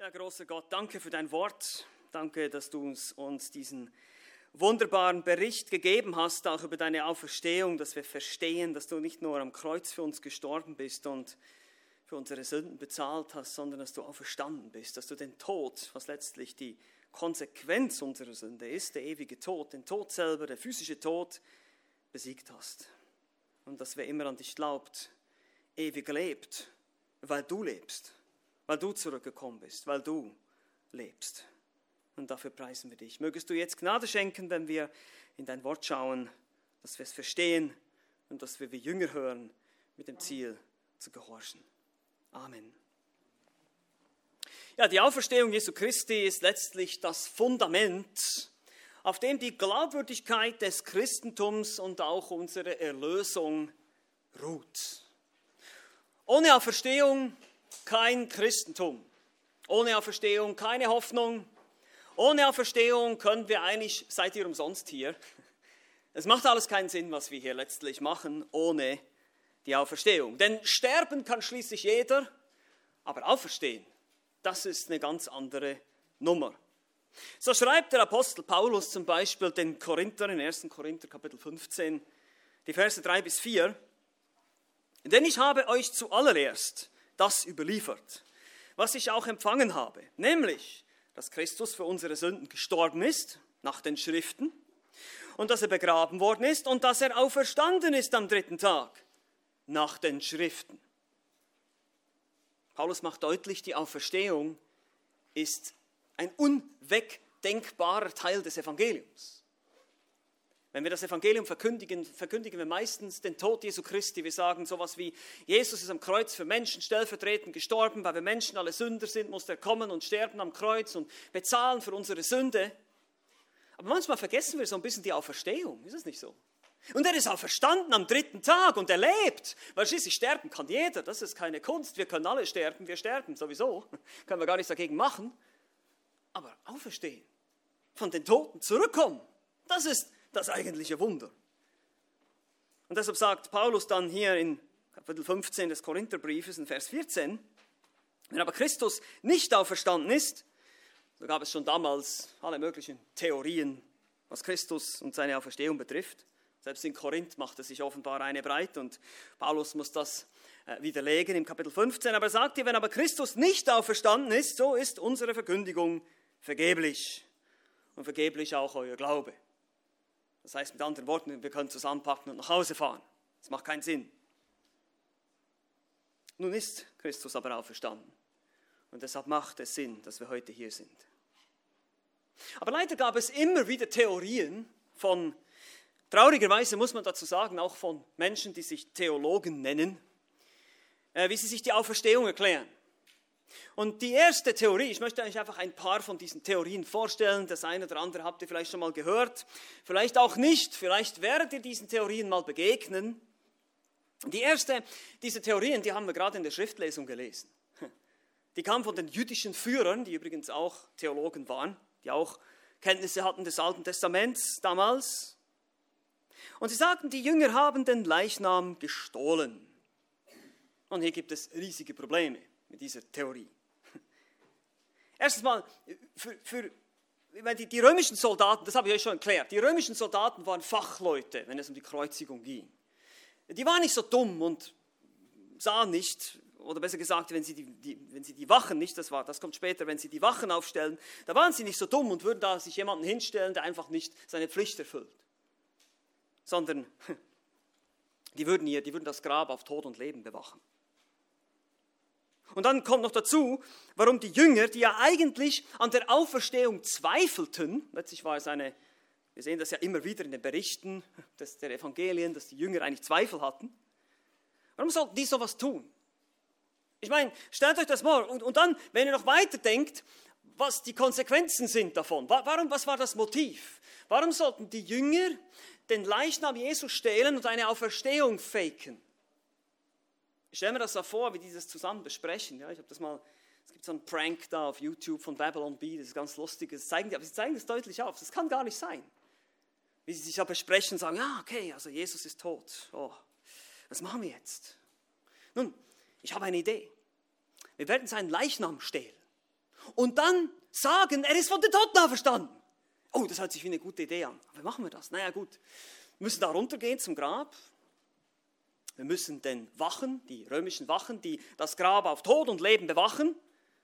Ja, großer Gott, danke für dein Wort. Danke, dass du uns, uns diesen wunderbaren Bericht gegeben hast, auch über deine Auferstehung, dass wir verstehen, dass du nicht nur am Kreuz für uns gestorben bist und für unsere Sünden bezahlt hast, sondern dass du auferstanden bist, dass du den Tod, was letztlich die Konsequenz unserer Sünde ist, der ewige Tod, den Tod selber, der physische Tod, besiegt hast. Und dass wer immer an dich glaubt, ewig lebt, weil du lebst, weil du zurückgekommen bist, weil du lebst. Und dafür preisen wir dich. Mögest du jetzt Gnade schenken, wenn wir in dein Wort schauen, dass wir es verstehen und dass wir wie Jünger hören mit dem Ziel zu gehorchen. Amen. Ja, die Auferstehung Jesu Christi ist letztlich das Fundament, auf dem die Glaubwürdigkeit des Christentums und auch unsere Erlösung ruht. Ohne Auferstehung kein Christentum. Ohne Auferstehung keine Hoffnung, ohne Auferstehung können wir eigentlich, seid ihr umsonst hier. Es macht alles keinen Sinn, was wir hier letztlich machen, ohne die Auferstehung. Denn sterben kann schließlich jeder, aber auferstehen, das ist eine ganz andere Nummer. So schreibt der Apostel Paulus zum Beispiel den Korinthern in 1. Korinther Kapitel 15, die Verse 3 bis 4. Denn ich habe euch zuallererst das überliefert, was ich auch empfangen habe, nämlich, dass Christus für unsere Sünden gestorben ist, nach den Schriften, und dass er begraben worden ist und dass er auferstanden ist am dritten Tag, nach den Schriften. Paulus macht deutlich, die Auferstehung ist ein unwegdenkbarer Teil des Evangeliums. Wenn wir das Evangelium verkündigen, verkündigen wir meistens den Tod Jesu Christi. Wir sagen sowas wie, Jesus ist am Kreuz für Menschen stellvertretend gestorben, weil wir Menschen alle Sünder sind, muss er kommen und sterben am Kreuz und bezahlen für unsere Sünde. Aber manchmal vergessen wir so ein bisschen die Auferstehung, ist es nicht so? Und er ist auferstanden am dritten Tag und er lebt, weil schließlich sterben kann jeder, das ist keine Kunst, wir können alle sterben, wir sterben sowieso, können wir gar nichts dagegen machen. Aber auferstehen, von den Toten zurückkommen, das ist das eigentliche Wunder. Und deshalb sagt Paulus dann hier in Kapitel 15 des Korintherbriefes in Vers 14, wenn aber Christus nicht auferstanden ist, so gab es schon damals alle möglichen Theorien, was Christus und seine Auferstehung betrifft. Selbst in Korinth machte sich offenbar eine breit und Paulus muss das äh, widerlegen im Kapitel 15. Aber er sagt hier, wenn aber Christus nicht auferstanden ist, so ist unsere Verkündigung vergeblich und vergeblich auch euer Glaube. Das heißt mit anderen Worten, wir können zusammenpacken und nach Hause fahren. Das macht keinen Sinn. Nun ist Christus aber auferstanden. Und deshalb macht es Sinn, dass wir heute hier sind. Aber leider gab es immer wieder Theorien von, traurigerweise muss man dazu sagen, auch von Menschen, die sich Theologen nennen, äh, wie sie sich die Auferstehung erklären. Und die erste Theorie, ich möchte euch einfach ein paar von diesen Theorien vorstellen. Das eine oder andere habt ihr vielleicht schon mal gehört, vielleicht auch nicht. Vielleicht werdet ihr diesen Theorien mal begegnen. Die erste dieser Theorien, die haben wir gerade in der Schriftlesung gelesen. Die kam von den jüdischen Führern, die übrigens auch Theologen waren, die auch Kenntnisse hatten des Alten Testaments damals. Und sie sagten, die Jünger haben den Leichnam gestohlen. Und hier gibt es riesige Probleme mit dieser Theorie. Erstens mal, für, für die, die römischen Soldaten, das habe ich euch schon erklärt, die römischen Soldaten waren Fachleute, wenn es um die Kreuzigung ging. Die waren nicht so dumm und sahen nicht, oder besser gesagt, wenn sie die, die, wenn sie die Wachen nicht, das, war, das kommt später, wenn sie die Wachen aufstellen, da waren sie nicht so dumm und würden da sich jemanden hinstellen, der einfach nicht seine Pflicht erfüllt. Sondern die würden, hier, die würden das Grab auf Tod und Leben bewachen. Und dann kommt noch dazu, warum die Jünger, die ja eigentlich an der Auferstehung zweifelten, letztlich war es eine, wir sehen das ja immer wieder in den Berichten des, der Evangelien, dass die Jünger eigentlich Zweifel hatten. Warum sollten die sowas tun? Ich meine, stellt euch das mal und, und dann, wenn ihr noch weiter denkt, was die Konsequenzen sind davon. Warum, was war das Motiv? Warum sollten die Jünger den Leichnam Jesus stehlen und eine Auferstehung faken? Ich stelle mir das so vor, wie die das zusammen besprechen. Ja, ich habe das mal, es gibt so einen Prank da auf YouTube von Babylon B, das ist ganz lustig. Das zeigen die, aber sie zeigen das deutlich auf. Das kann gar nicht sein. Wie sie sich ja besprechen und sagen, ja, okay, also Jesus ist tot. Oh, was machen wir jetzt? Nun, ich habe eine Idee. Wir werden seinen Leichnam stehlen und dann sagen, er ist von den Toten auferstanden. Oh, das hört sich wie eine gute Idee an. wie machen wir das? Naja, gut. Wir müssen da runtergehen zum Grab. Wir müssen den Wachen, die römischen Wachen, die das Grab auf Tod und Leben bewachen,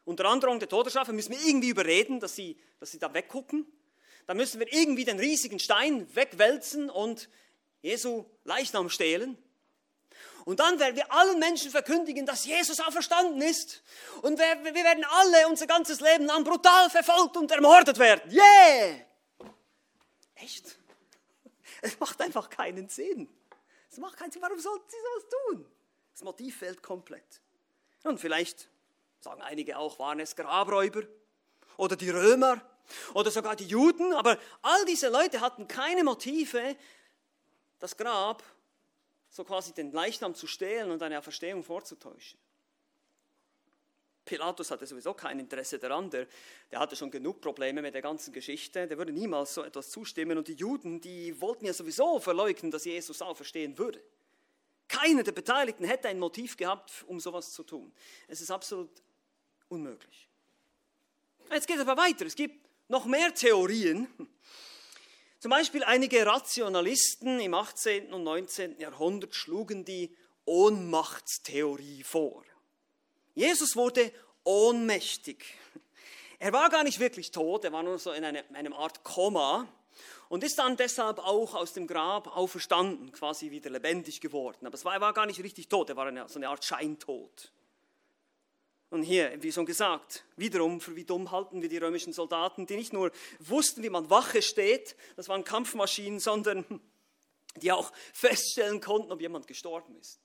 unter anderem der Todesstrafe, müssen wir irgendwie überreden, dass sie, dass sie da weggucken. Dann müssen wir irgendwie den riesigen Stein wegwälzen und Jesu Leichnam stehlen. Und dann werden wir allen Menschen verkündigen, dass Jesus auferstanden ist. Und wir, wir werden alle unser ganzes Leben lang brutal verfolgt und ermordet werden. Yeah! Echt? Es macht einfach keinen Sinn. Es macht keinen Sinn. Warum sollten sie sowas tun? Das Motiv fehlt komplett. Und vielleicht sagen einige auch, waren es Grabräuber oder die Römer oder sogar die Juden. Aber all diese Leute hatten keine Motive, das Grab so quasi den Leichnam zu stehlen und eine Auferstehung vorzutäuschen. Pilatus hatte sowieso kein Interesse daran, der, der, hatte schon genug Probleme mit der ganzen Geschichte, der würde niemals so etwas zustimmen und die Juden, die wollten ja sowieso verleugnen, dass Jesus auferstehen würde. Keiner der Beteiligten hätte ein Motiv gehabt, um sowas zu tun. Es ist absolut unmöglich. Jetzt geht es aber weiter, es gibt noch mehr Theorien, zum Beispiel einige Rationalisten im 18. und 19. Jahrhundert schlugen die Ohnmachtstheorie vor. Jesus wurde ohnmächtig. Er war gar nicht wirklich tot, er war nur so in eine, einem Art Koma und ist dann deshalb auch aus dem Grab auferstanden, quasi wieder lebendig geworden. Aber war, er war gar nicht richtig tot, er war eine, so eine Art Scheintod. Und hier, wie schon gesagt, wiederum, für wie dumm halten wir die römischen Soldaten, die nicht nur wussten, wie man Wache steht, das waren Kampfmaschinen, sondern die auch feststellen konnten, ob jemand gestorben ist.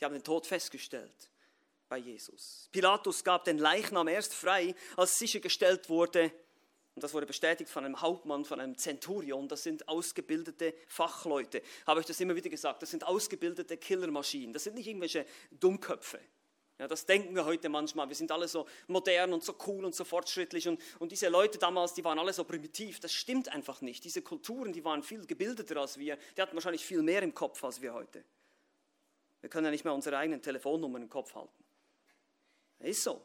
Die haben den Tod festgestellt bei Jesus. Pilatus gab den Leichnam erst frei, als sichergestellt wurde, und das wurde bestätigt von einem Hauptmann, von einem Zenturion, das sind ausgebildete Fachleute. Habe ich das immer wieder gesagt, das sind ausgebildete Killermaschinen, das sind nicht irgendwelche Dummköpfe. Ja, das denken wir heute manchmal. Wir sind alle so modern und so cool und so fortschrittlich. Und, und diese Leute damals, die waren alle so primitiv. Das stimmt einfach nicht. Diese Kulturen, die waren viel gebildeter als wir. Die hatten wahrscheinlich viel mehr im Kopf als wir heute. Wir können ja nicht mehr unsere eigenen Telefonnummern im Kopf halten. Ist so.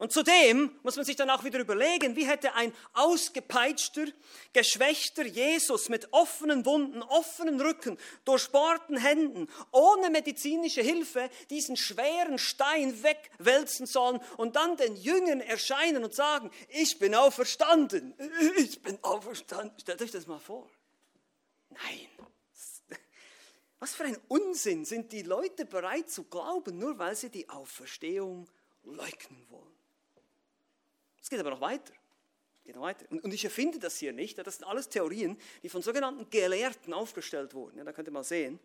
Und zudem muss man sich dann auch wieder überlegen, wie hätte ein ausgepeitschter, geschwächter Jesus mit offenen Wunden, offenen Rücken, durchbohrten Händen, ohne medizinische Hilfe diesen schweren Stein wegwälzen sollen und dann den Jüngern erscheinen und sagen, ich bin auferstanden, ich bin auferstanden. Stellt euch das mal vor. Nein. Was für ein Unsinn sind die Leute bereit zu glauben, nur weil sie die Auferstehung leugnen wollen. Es geht aber noch weiter. Geht noch weiter. Und, ich erfinde das hier nicht. Das sind alles Theorien, die von sogenannten Gelehrten aufgestellt wurden. Ja, da könnt ihr mal sehen.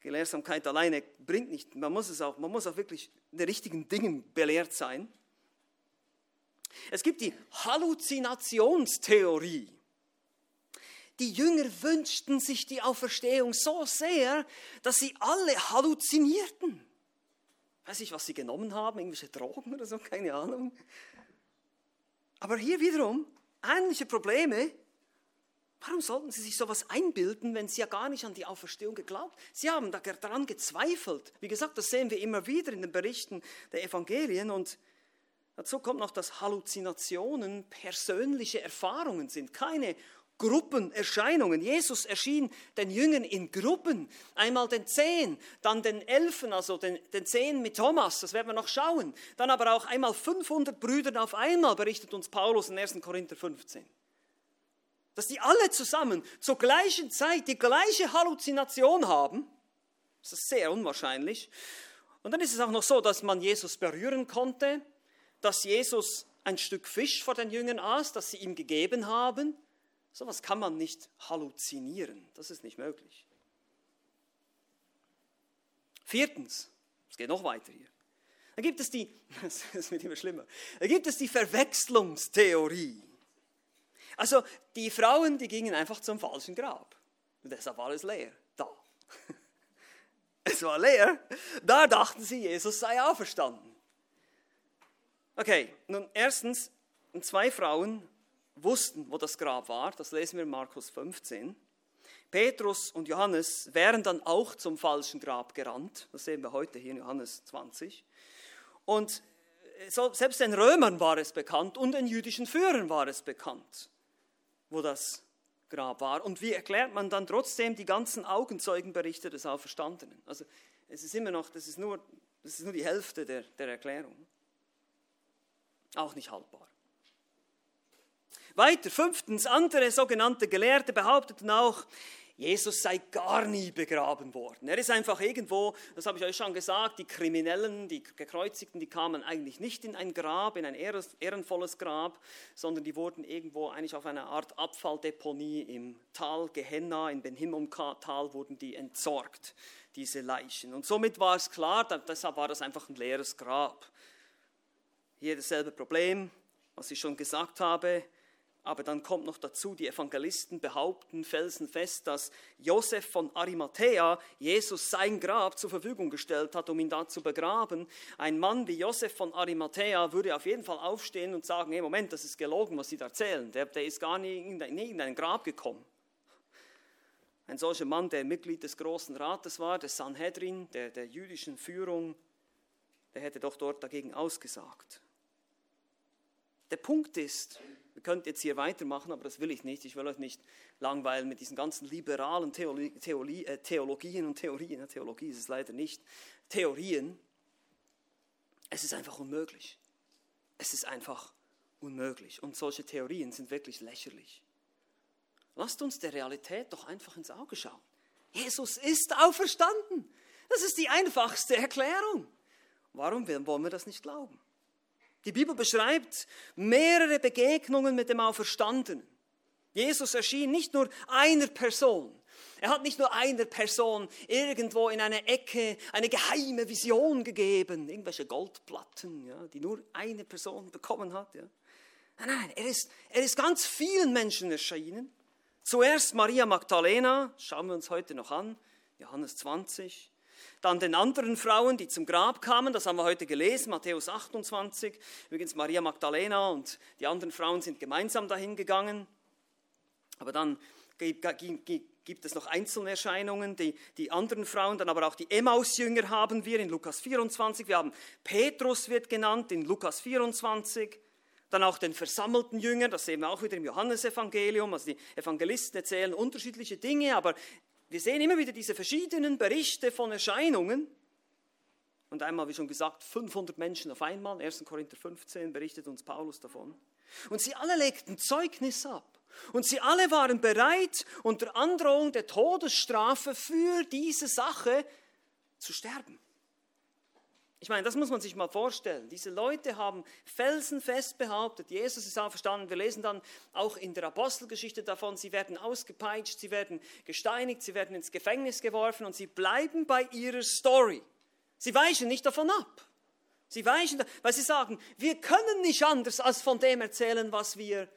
Gelehrsamkeit alleine bringt nicht. Man muss es auch, man muss auch wirklich in den richtigen Dingen belehrt sein. Es gibt die Halluzinationstheorie. Die Jünger wünschten sich die Auferstehung so sehr, dass sie alle halluzinierten. Weiß ich, was sie genommen haben, irgendwelche Drogen oder so, keine Ahnung. Aber hier wiederum ähnliche Probleme. Warum sollten Sie sich sowas einbilden, wenn Sie ja gar nicht an die Auferstehung geglaubt? Sie haben daran gezweifelt. Wie gesagt, das sehen wir immer wieder in den Berichten der Evangelien. Und dazu kommt noch, dass Halluzinationen persönliche Erfahrungen sind, keine Gruppenerscheinungen. Jesus erschien den Jüngern in Gruppen, einmal den Zehn, dann den Elfen, also den, den Zehn mit Thomas, das werden wir noch schauen. Dann aber auch einmal 500 Brüdern auf einmal, berichtet uns Paulus in 1. Korinther 15. Dass die alle zusammen zur gleichen Zeit die gleiche Halluzination haben, das ist sehr unwahrscheinlich. Und dann ist es auch noch so, dass man Jesus berühren konnte, dass Jesus ein Stück Fisch vor den Jüngern aß, das sie ihm gegeben haben. So etwas kann man nicht halluzinieren. Das ist nicht möglich. Viertens, es geht noch weiter hier. Da gibt es die, das wird immer schlimmer, da gibt es die Verwechslungstheorie. Also die Frauen, die gingen einfach zum falschen Grab. Und deshalb war es leer. Da. Es war leer. Da dachten sie, Jesus sei auferstanden. Okay, nun erstens, zwei Frauen wussten, wo das Grab war. Das lesen wir in Markus 15. Petrus und Johannes wären dann auch zum falschen Grab gerannt. Das sehen wir heute hier in Johannes 20. Und selbst den Römern war es bekannt und den jüdischen Führern war es bekannt, wo das Grab war. Und wie erklärt man dann trotzdem die ganzen Augenzeugenberichte des Auferstandenen? Also es ist immer noch, das ist nur, das ist nur die Hälfte der, der Erklärung. Auch nicht haltbar. Weiter, fünftens, andere sogenannte Gelehrte behaupteten auch, Jesus sei gar nie begraben worden. Er ist einfach irgendwo, das habe ich euch schon gesagt, die Kriminellen, die Gekreuzigten, die kamen eigentlich nicht in ein Grab, in ein ehrenvolles Grab, sondern die wurden irgendwo eigentlich auf einer Art Abfalldeponie im Tal Gehenna, in Ben Hinnom-Tal, wurden die entsorgt, diese Leichen. Und somit war es klar, deshalb war das einfach ein leeres Grab. Hier dasselbe Problem, was ich schon gesagt habe, aber dann kommt noch dazu, die Evangelisten behaupten felsenfest, dass Josef von Arimathea Jesus sein Grab zur Verfügung gestellt hat, um ihn da zu begraben. Ein Mann wie Josef von Arimathea würde auf jeden Fall aufstehen und sagen, hey Moment, das ist gelogen, was Sie da erzählen. Der, der ist gar nie in, nie in ein Grab gekommen. Ein solcher Mann, der Mitglied des Großen Rates war, des Sanhedrin, der, der jüdischen Führung, der hätte doch dort dagegen ausgesagt. Der Punkt ist, wir könnten jetzt hier weitermachen, aber das will ich nicht. Ich will euch nicht langweilen mit diesen ganzen liberalen Theologie, Theologie, äh, Theologien und Theorien. Theologie ist es leider nicht. Theorien. Es ist einfach unmöglich. Es ist einfach unmöglich. Und solche Theorien sind wirklich lächerlich. Lasst uns der Realität doch einfach ins Auge schauen. Jesus ist auferstanden. Das ist die einfachste Erklärung. Warum wollen wir das nicht glauben? Die Bibel beschreibt mehrere Begegnungen mit dem Auferstandenen. Jesus erschien nicht nur einer Person. Er hat nicht nur einer Person irgendwo in einer Ecke eine geheime Vision gegeben, irgendwelche Goldplatten, ja, die nur eine Person bekommen hat. Ja. Nein, nein, er ist, er ist ganz vielen Menschen erschienen. Zuerst Maria Magdalena, schauen wir uns heute noch an, Johannes 20. Dann den anderen Frauen, die zum Grab kamen, das haben wir heute gelesen, Matthäus 28. Übrigens Maria Magdalena und die anderen Frauen sind gemeinsam dahin gegangen. Aber dann gibt es noch Einzelerscheinungen, die, die anderen Frauen, dann aber auch die Emmaus-Jünger haben wir in Lukas 24. Wir haben Petrus wird genannt in Lukas 24. Dann auch den versammelten Jüngern, das sehen wir auch wieder im Johannesevangelium. Also die Evangelisten erzählen unterschiedliche Dinge, aber wir sehen immer wieder diese verschiedenen Berichte von Erscheinungen. Und einmal, wie schon gesagt, 500 Menschen auf einmal. 1. Korinther 15 berichtet uns Paulus davon. Und sie alle legten Zeugnis ab. Und sie alle waren bereit, unter Androhung der Todesstrafe für diese Sache zu sterben. Ich meine, das muss man sich mal vorstellen. Diese Leute haben felsenfest behauptet, Jesus ist auferstanden. Wir lesen dann auch in der Apostelgeschichte davon, sie werden ausgepeitscht, sie werden gesteinigt, sie werden ins Gefängnis geworfen und sie bleiben bei ihrer Story. Sie weichen nicht davon ab. Sie weichen, weil sie sagen, wir können nicht anders als von dem erzählen, was wir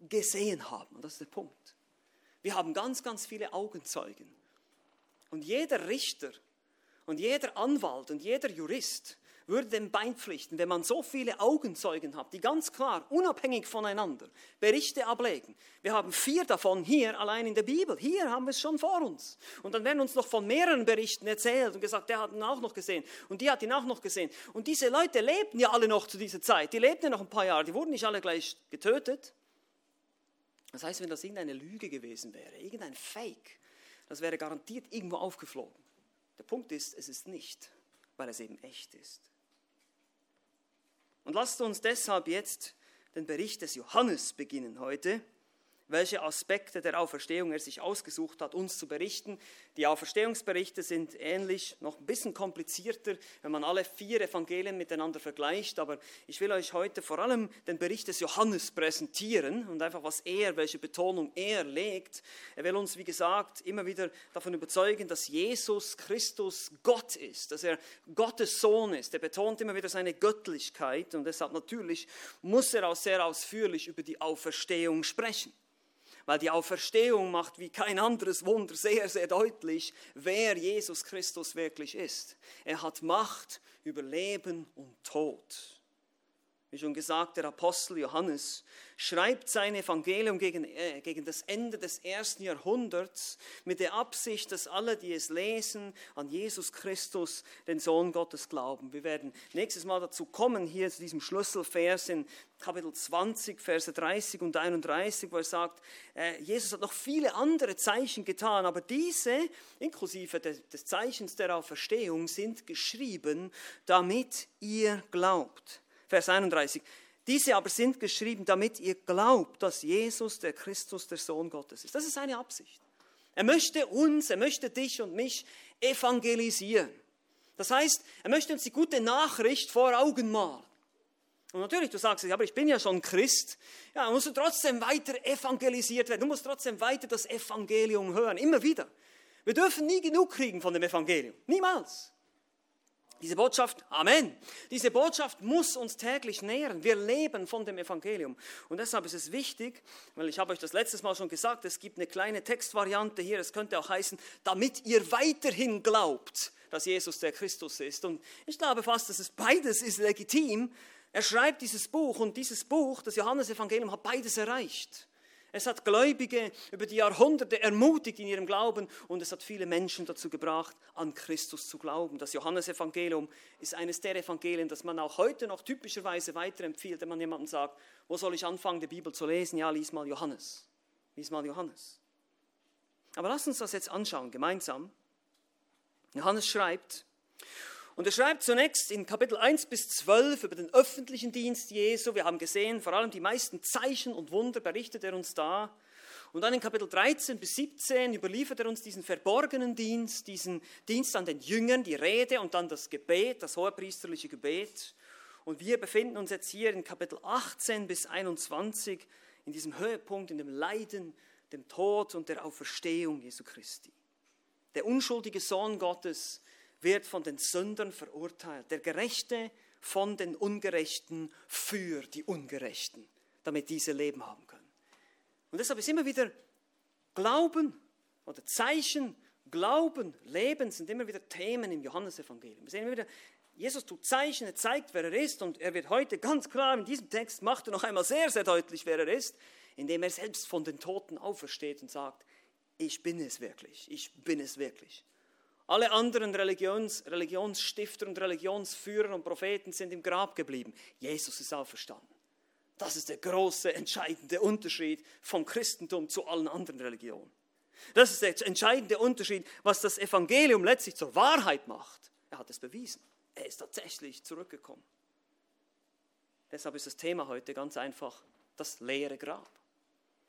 gesehen haben. Und das ist der Punkt. Wir haben ganz, ganz viele Augenzeugen. Und jeder Richter und jeder Anwalt und jeder Jurist würde dem beipflichten, wenn man so viele Augenzeugen hat, die ganz klar, unabhängig voneinander, Berichte ablegen. Wir haben vier davon hier allein in der Bibel. Hier haben wir es schon vor uns. Und dann werden uns noch von mehreren Berichten erzählt und gesagt, der hat ihn auch noch gesehen und die hat ihn auch noch gesehen. Und diese Leute lebten ja alle noch zu dieser Zeit. Die lebten ja noch ein paar Jahre. Die wurden nicht alle gleich getötet. Das heißt, wenn das irgendeine Lüge gewesen wäre, irgendein Fake, das wäre garantiert irgendwo aufgeflogen. Der Punkt ist, es ist nicht, weil es eben echt ist. Und lasst uns deshalb jetzt den Bericht des Johannes beginnen heute welche Aspekte der Auferstehung er sich ausgesucht hat, uns zu berichten. Die Auferstehungsberichte sind ähnlich, noch ein bisschen komplizierter, wenn man alle vier Evangelien miteinander vergleicht. Aber ich will euch heute vor allem den Bericht des Johannes präsentieren und einfach, was er, welche Betonung er legt. Er will uns, wie gesagt, immer wieder davon überzeugen, dass Jesus Christus Gott ist, dass er Gottes Sohn ist. Er betont immer wieder seine Göttlichkeit und deshalb natürlich muss er auch sehr ausführlich über die Auferstehung sprechen weil die Auferstehung macht wie kein anderes Wunder sehr, sehr deutlich, wer Jesus Christus wirklich ist. Er hat Macht über Leben und Tod. Wie schon gesagt, der Apostel Johannes schreibt sein Evangelium gegen, äh, gegen das Ende des ersten Jahrhunderts mit der Absicht, dass alle, die es lesen, an Jesus Christus, den Sohn Gottes, glauben. Wir werden nächstes Mal dazu kommen, hier zu diesem Schlüsselvers in Kapitel 20, Verse 30 und 31, wo er sagt, äh, Jesus hat noch viele andere Zeichen getan, aber diese, inklusive des, des Zeichens der Auferstehung, sind geschrieben, damit ihr glaubt. Vers 31. Diese aber sind geschrieben, damit ihr glaubt, dass Jesus der Christus, der Sohn Gottes ist. Das ist seine Absicht. Er möchte uns, er möchte dich und mich evangelisieren. Das heißt, er möchte uns die gute Nachricht vor Augen malen. Und natürlich, du sagst, aber ich bin ja schon Christ. Ja, musst du trotzdem weiter evangelisiert werden. Du musst trotzdem weiter das Evangelium hören. Immer wieder. Wir dürfen nie genug kriegen von dem Evangelium. Niemals. Diese Botschaft, Amen, diese Botschaft muss uns täglich nähren. Wir leben von dem Evangelium. Und deshalb ist es wichtig, weil ich habe euch das letztes Mal schon gesagt, es gibt eine kleine Textvariante hier, es könnte auch heißen, damit ihr weiterhin glaubt, dass Jesus der Christus ist. Und ich glaube fast, dass es beides ist legitim. Er schreibt dieses Buch und dieses Buch, das Johannesevangelium, hat beides erreicht. Es hat Gläubige über die Jahrhunderte ermutigt in ihrem Glauben und es hat viele Menschen dazu gebracht, an Christus zu glauben. Das Johannesevangelium ist eines der Evangelien, das man auch heute noch typischerweise weiterempfiehlt, wenn man jemandem sagt, wo soll ich anfangen, die Bibel zu lesen? Ja, lies mal Johannes. Lies mal Johannes. Aber lass uns das jetzt anschauen, gemeinsam. Johannes schreibt, und er schreibt zunächst in Kapitel 1 bis 12 über den öffentlichen Dienst Jesu. Wir haben gesehen, vor allem die meisten Zeichen und Wunder berichtet er uns da. Und dann in Kapitel 13 bis 17 überliefert er uns diesen verborgenen Dienst, diesen Dienst an den Jüngern, die Rede und dann das Gebet, das hohepriesterliche Gebet. Und wir befinden uns jetzt hier in Kapitel 18 bis 21 in diesem Höhepunkt, in dem Leiden, dem Tod und der Auferstehung Jesu Christi. Der unschuldige Sohn Gottes wird von den Sündern verurteilt, der Gerechte von den Ungerechten für die Ungerechten, damit diese Leben haben können. Und deshalb ist immer wieder Glauben oder Zeichen, Glauben, Leben sind immer wieder Themen im Johannesevangelium. Wir sehen immer wieder, Jesus tut Zeichen, er zeigt, wer er ist und er wird heute ganz klar in diesem Text, macht er noch einmal sehr, sehr deutlich, wer er ist, indem er selbst von den Toten aufersteht und sagt, ich bin es wirklich, ich bin es wirklich. Alle anderen Religions, Religionsstifter und Religionsführer und Propheten sind im Grab geblieben. Jesus ist auferstanden. Das ist der große, entscheidende Unterschied vom Christentum zu allen anderen Religionen. Das ist der entscheidende Unterschied, was das Evangelium letztlich zur Wahrheit macht. Er hat es bewiesen. Er ist tatsächlich zurückgekommen. Deshalb ist das Thema heute ganz einfach das leere Grab.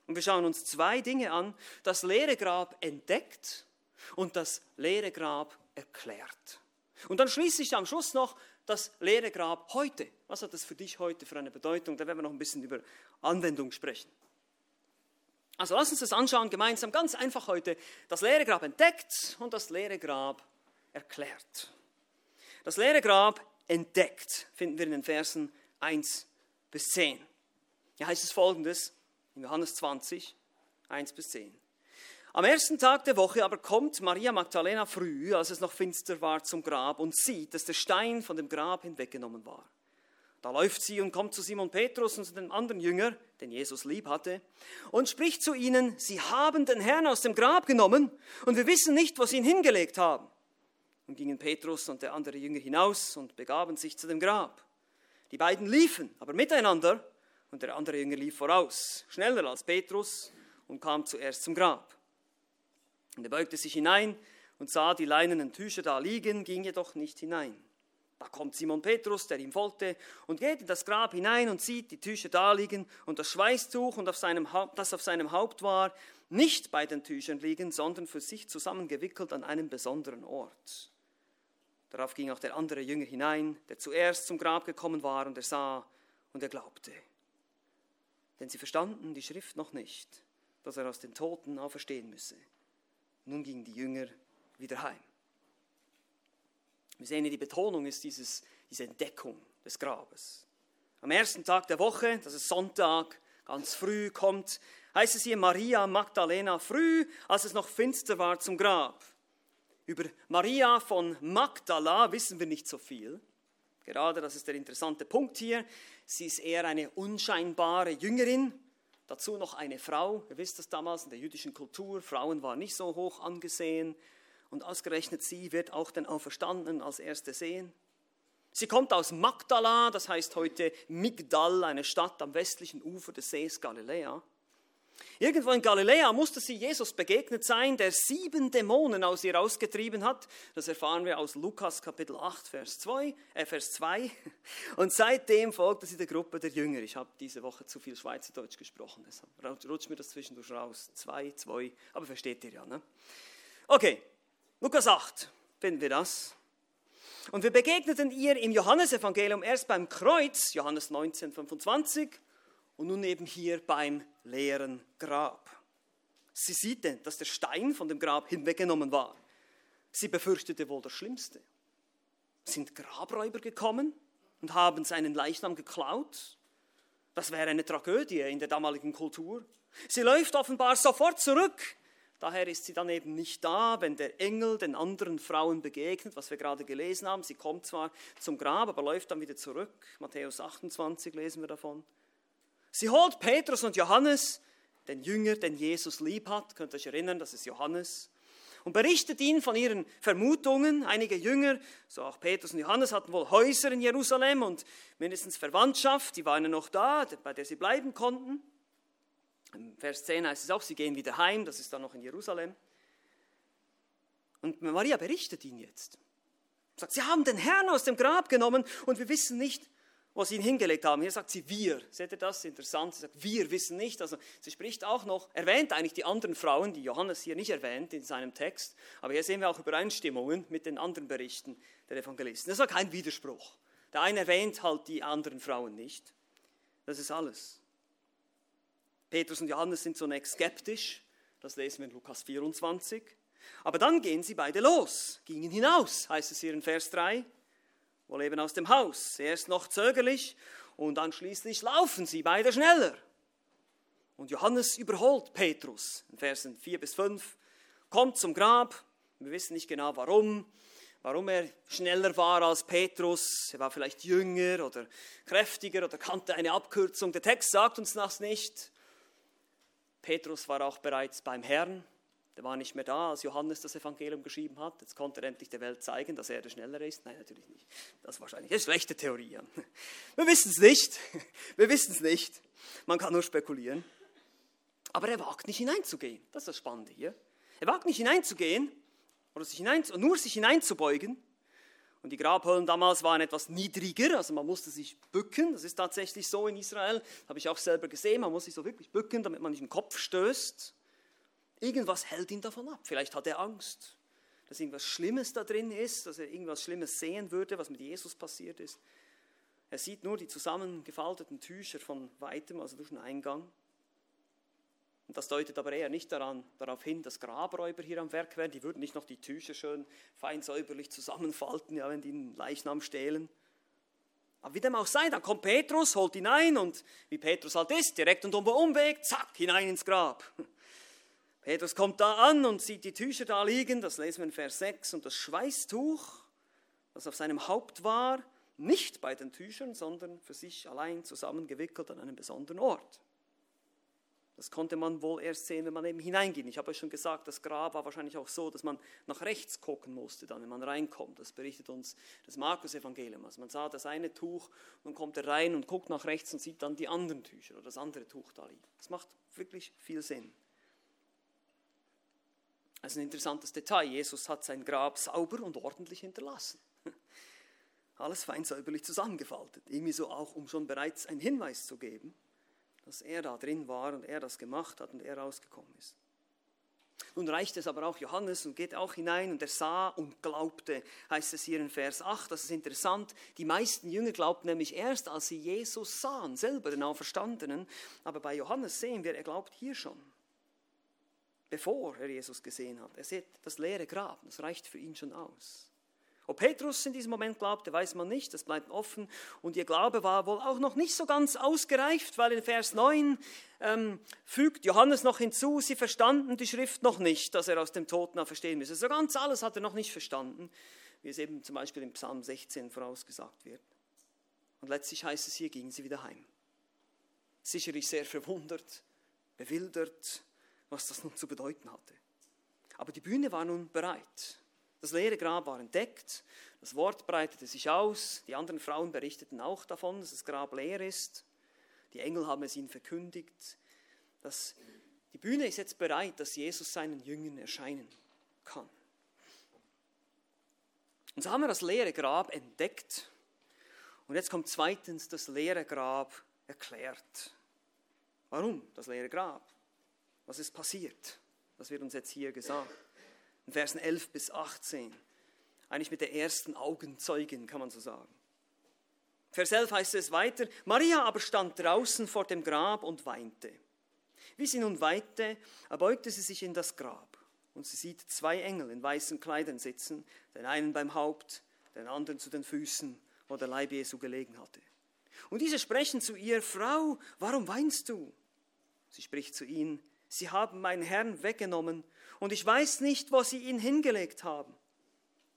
Und wir schauen uns zwei Dinge an. Das leere Grab entdeckt und das leere Grab erklärt. Und dann schließlich am Schluss noch das leere Grab heute. Was hat das für dich heute für eine Bedeutung? Da werden wir noch ein bisschen über Anwendung sprechen. Also lass uns das anschauen gemeinsam, ganz einfach heute. Das leere Grab entdeckt und das leere Grab erklärt. Das leere Grab entdeckt finden wir in den Versen 1 bis 10. Hier heißt es folgendes in Johannes 20, 1 bis 10. Am ersten Tag der Woche aber kommt Maria Magdalena früh, als es noch finster war, zum Grab und sieht, dass der Stein von dem Grab hinweggenommen war. Da läuft sie und kommt zu Simon Petrus und zu dem anderen Jünger, den Jesus lieb hatte, und spricht zu ihnen, sie haben den Herrn aus dem Grab genommen und wir wissen nicht, wo sie ihn hingelegt haben. Und gingen Petrus und der andere Jünger hinaus und begaben sich zu dem Grab. Die beiden liefen aber miteinander und der andere Jünger lief voraus, schneller als Petrus und kam zuerst zum Grab. Und er beugte sich hinein und sah die leinenen Tücher da liegen, ging jedoch nicht hinein. Da kommt Simon Petrus, der ihm folgte, und geht in das Grab hinein und sieht die Tücher da liegen und das Schweißtuch, und auf seinem das auf seinem Haupt war, nicht bei den Tüchern liegen, sondern für sich zusammengewickelt an einem besonderen Ort. Darauf ging auch der andere Jünger hinein, der zuerst zum Grab gekommen war, und er sah und er glaubte. Denn sie verstanden die Schrift noch nicht, dass er aus den Toten auferstehen müsse. Nun gingen die Jünger wieder heim. Wir sehen hier, die Betonung ist dieses, diese Entdeckung des Grabes. Am ersten Tag der Woche, das ist Sonntag, ganz früh kommt, heißt es hier Maria Magdalena, früh, als es noch finster war, zum Grab. Über Maria von Magdala wissen wir nicht so viel. Gerade das ist der interessante Punkt hier. Sie ist eher eine unscheinbare Jüngerin, dazu noch eine Frau. Ihr wisst das damals in der jüdischen Kultur, Frauen waren nicht so hoch angesehen und ausgerechnet sie wird auch den Auferstandenen als Erste sehen. Sie kommt aus Magdala, das heißt heute Migdal, eine Stadt am westlichen Ufer des Sees Galiläa. Irgendwo in Galiläa musste sie Jesus begegnet sein, der sieben Dämonen aus ihr ausgetrieben hat. Das erfahren wir aus Lukas Kapitel 8, Vers 2. Äh, Vers 2. Und seitdem folgte sie der Gruppe der Jünger. Ich habe diese Woche zu viel Schweizerdeutsch gesprochen, deshalb rutscht mir das zwischendurch raus. Zwei, zwei, aber versteht ihr ja. Ne? Okay, Lukas 8 finden wir das. Und wir begegneten ihr im Johannesevangelium erst beim Kreuz, Johannes 19, 25 und nun eben hier beim leeren Grab. Sie sieht denn, dass der Stein von dem Grab hinweggenommen war. Sie befürchtete wohl das Schlimmste. Sind Grabräuber gekommen und haben seinen Leichnam geklaut? Das wäre eine Tragödie in der damaligen Kultur. Sie läuft offenbar sofort zurück. Daher ist sie dann eben nicht da, wenn der Engel den anderen Frauen begegnet, was wir gerade gelesen haben. Sie kommt zwar zum Grab, aber läuft dann wieder zurück. Matthäus 28 lesen wir davon. Sie holt Petrus und Johannes, den Jünger, den Jesus lieb hat, könnt ihr euch erinnern, das ist Johannes, und berichtet ihnen von ihren Vermutungen. Einige Jünger, so auch Petrus und Johannes, hatten wohl Häuser in Jerusalem und mindestens Verwandtschaft, die waren ja noch da, bei der sie bleiben konnten. Im Vers 10 heißt es auch, sie gehen wieder heim, das ist dann noch in Jerusalem. Und Maria berichtet ihnen jetzt. Sagt, sie haben den Herrn aus dem Grab genommen und wir wissen nicht, wo sie ihn hingelegt haben. Hier sagt sie wir. Seht ihr das? Interessant. Sie sagt, wir wissen nicht. Also sie spricht auch noch, erwähnt eigentlich die anderen Frauen, die Johannes hier nicht erwähnt in seinem Text. Aber hier sehen wir auch Übereinstimmungen mit den anderen Berichten der Evangelisten. Das war kein Widerspruch. Der eine erwähnt halt die anderen Frauen nicht. Das ist alles. Petrus und Johannes sind zunächst skeptisch. Das lesen wir in Lukas 24. Aber dann gehen sie beide los, gingen hinaus, heißt es hier in Vers 3 wohl eben aus dem Haus. Erst noch zögerlich und dann schließlich laufen sie beide schneller. Und Johannes überholt Petrus in Versen 4 bis 5, kommt zum Grab. Wir wissen nicht genau warum, warum er schneller war als Petrus. Er war vielleicht jünger oder kräftiger oder kannte eine Abkürzung. Der Text sagt uns das nicht. Petrus war auch bereits beim Herrn. Der war nicht mehr da, als Johannes das Evangelium geschrieben hat. Jetzt konnte er endlich der Welt zeigen, dass er der Schnellere ist. Nein, natürlich nicht. Das ist wahrscheinlich eine schlechte Theorie. Wir wissen es nicht. Wir wissen es nicht. Man kann nur spekulieren. Aber er wagt nicht hineinzugehen. Das ist das Spannende hier. Er wagt nicht hineinzugehen oder sich hinein, nur sich hineinzubeugen. Und die Grabhöllen damals waren etwas niedriger, also man musste sich bücken. Das ist tatsächlich so in Israel. Habe ich auch selber gesehen. Man muss sich so wirklich bücken, damit man nicht den Kopf stößt. Irgendwas hält ihn davon ab. Vielleicht hat er Angst, dass irgendwas Schlimmes da drin ist, dass er irgendwas Schlimmes sehen würde, was mit Jesus passiert ist. Er sieht nur die zusammengefalteten Tücher von weitem, also durch den Eingang. Und das deutet aber eher nicht daran, darauf hin, dass Grabräuber hier am Werk wären. Die würden nicht noch die Tücher schön fein säuberlich zusammenfalten, ja, wenn die einen Leichnam stehlen. Aber wie dem auch sei, dann kommt Petrus, holt ihn ein und wie Petrus halt ist, direkt und um Umweg, zack, hinein ins Grab. Petrus kommt da an und sieht die Tücher da liegen, das lesen wir in Vers 6, und das Schweißtuch, das auf seinem Haupt war, nicht bei den Tüchern, sondern für sich allein zusammengewickelt an einem besonderen Ort. Das konnte man wohl erst sehen, wenn man eben hineinging. Ich habe euch schon gesagt, das Grab war wahrscheinlich auch so, dass man nach rechts gucken musste, dann, wenn man reinkommt. Das berichtet uns das Markus-Evangelium. Also man sah das eine Tuch, und kommt er rein und guckt nach rechts und sieht dann die anderen Tücher oder das andere Tuch da liegen. Das macht wirklich viel Sinn. Das ist ein interessantes Detail. Jesus hat sein Grab sauber und ordentlich hinterlassen. Alles fein säuberlich zusammengefaltet. Irgendwie so auch, um schon bereits einen Hinweis zu geben, dass er da drin war und er das gemacht hat und er rausgekommen ist. Nun reicht es aber auch Johannes und geht auch hinein und er sah und glaubte, heißt es hier in Vers 8. Das ist interessant. Die meisten Jünger glaubten nämlich erst, als sie Jesus sahen, selber den Auferstandenen. Aber bei Johannes sehen wir, er glaubt hier schon bevor er Jesus gesehen hat. Er sieht das leere Grab, das reicht für ihn schon aus. Ob Petrus in diesem Moment glaubte, weiß man nicht, das bleibt offen. Und ihr Glaube war wohl auch noch nicht so ganz ausgereift, weil in Vers 9 ähm, fügt Johannes noch hinzu, sie verstanden die Schrift noch nicht, dass er aus dem Toten auferstehen müsse. So ganz alles hat er noch nicht verstanden, wie es eben zum Beispiel im Psalm 16 vorausgesagt wird. Und letztlich heißt es hier, gingen sie wieder heim. Sicherlich sehr verwundert, bewildert, was das nun zu bedeuten hatte. Aber die Bühne war nun bereit. Das leere Grab war entdeckt, das Wort breitete sich aus, die anderen Frauen berichteten auch davon, dass das Grab leer ist. Die Engel haben es ihnen verkündigt. Dass die Bühne ist jetzt bereit, dass Jesus seinen Jüngern erscheinen kann. Und so haben wir das leere Grab entdeckt. Und jetzt kommt zweitens das leere Grab erklärt. Warum das leere Grab? Was ist passiert? Das wird uns jetzt hier gesagt. In Versen 11 bis 18. Eigentlich mit der ersten Augenzeugin, kann man so sagen. Vers 11 heißt es weiter, Maria aber stand draußen vor dem Grab und weinte. Wie sie nun weinte, erbeugte sie sich in das Grab und sie sieht zwei Engel in weißen Kleidern sitzen, den einen beim Haupt, den anderen zu den Füßen, wo der Leib Jesu gelegen hatte. Und diese sprechen zu ihr, Frau, warum weinst du? Sie spricht zu ihnen, Sie haben meinen Herrn weggenommen und ich weiß nicht, wo Sie ihn hingelegt haben.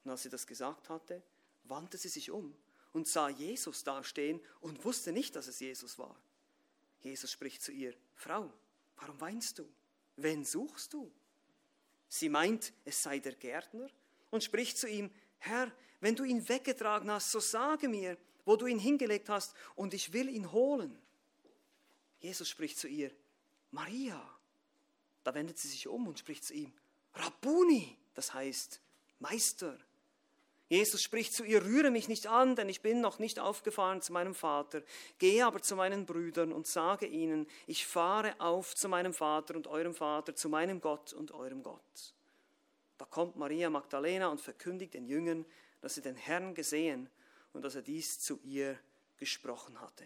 Und als sie das gesagt hatte, wandte sie sich um und sah Jesus dastehen und wusste nicht, dass es Jesus war. Jesus spricht zu ihr, Frau, warum weinst du? Wen suchst du? Sie meint, es sei der Gärtner und spricht zu ihm, Herr, wenn du ihn weggetragen hast, so sage mir, wo du ihn hingelegt hast, und ich will ihn holen. Jesus spricht zu ihr, Maria. Da wendet sie sich um und spricht zu ihm, Rabbuni, das heißt Meister. Jesus spricht zu ihr, rühre mich nicht an, denn ich bin noch nicht aufgefahren zu meinem Vater. Gehe aber zu meinen Brüdern und sage ihnen, ich fahre auf zu meinem Vater und eurem Vater, zu meinem Gott und eurem Gott. Da kommt Maria Magdalena und verkündigt den Jüngern, dass sie den Herrn gesehen und dass er dies zu ihr gesprochen hatte.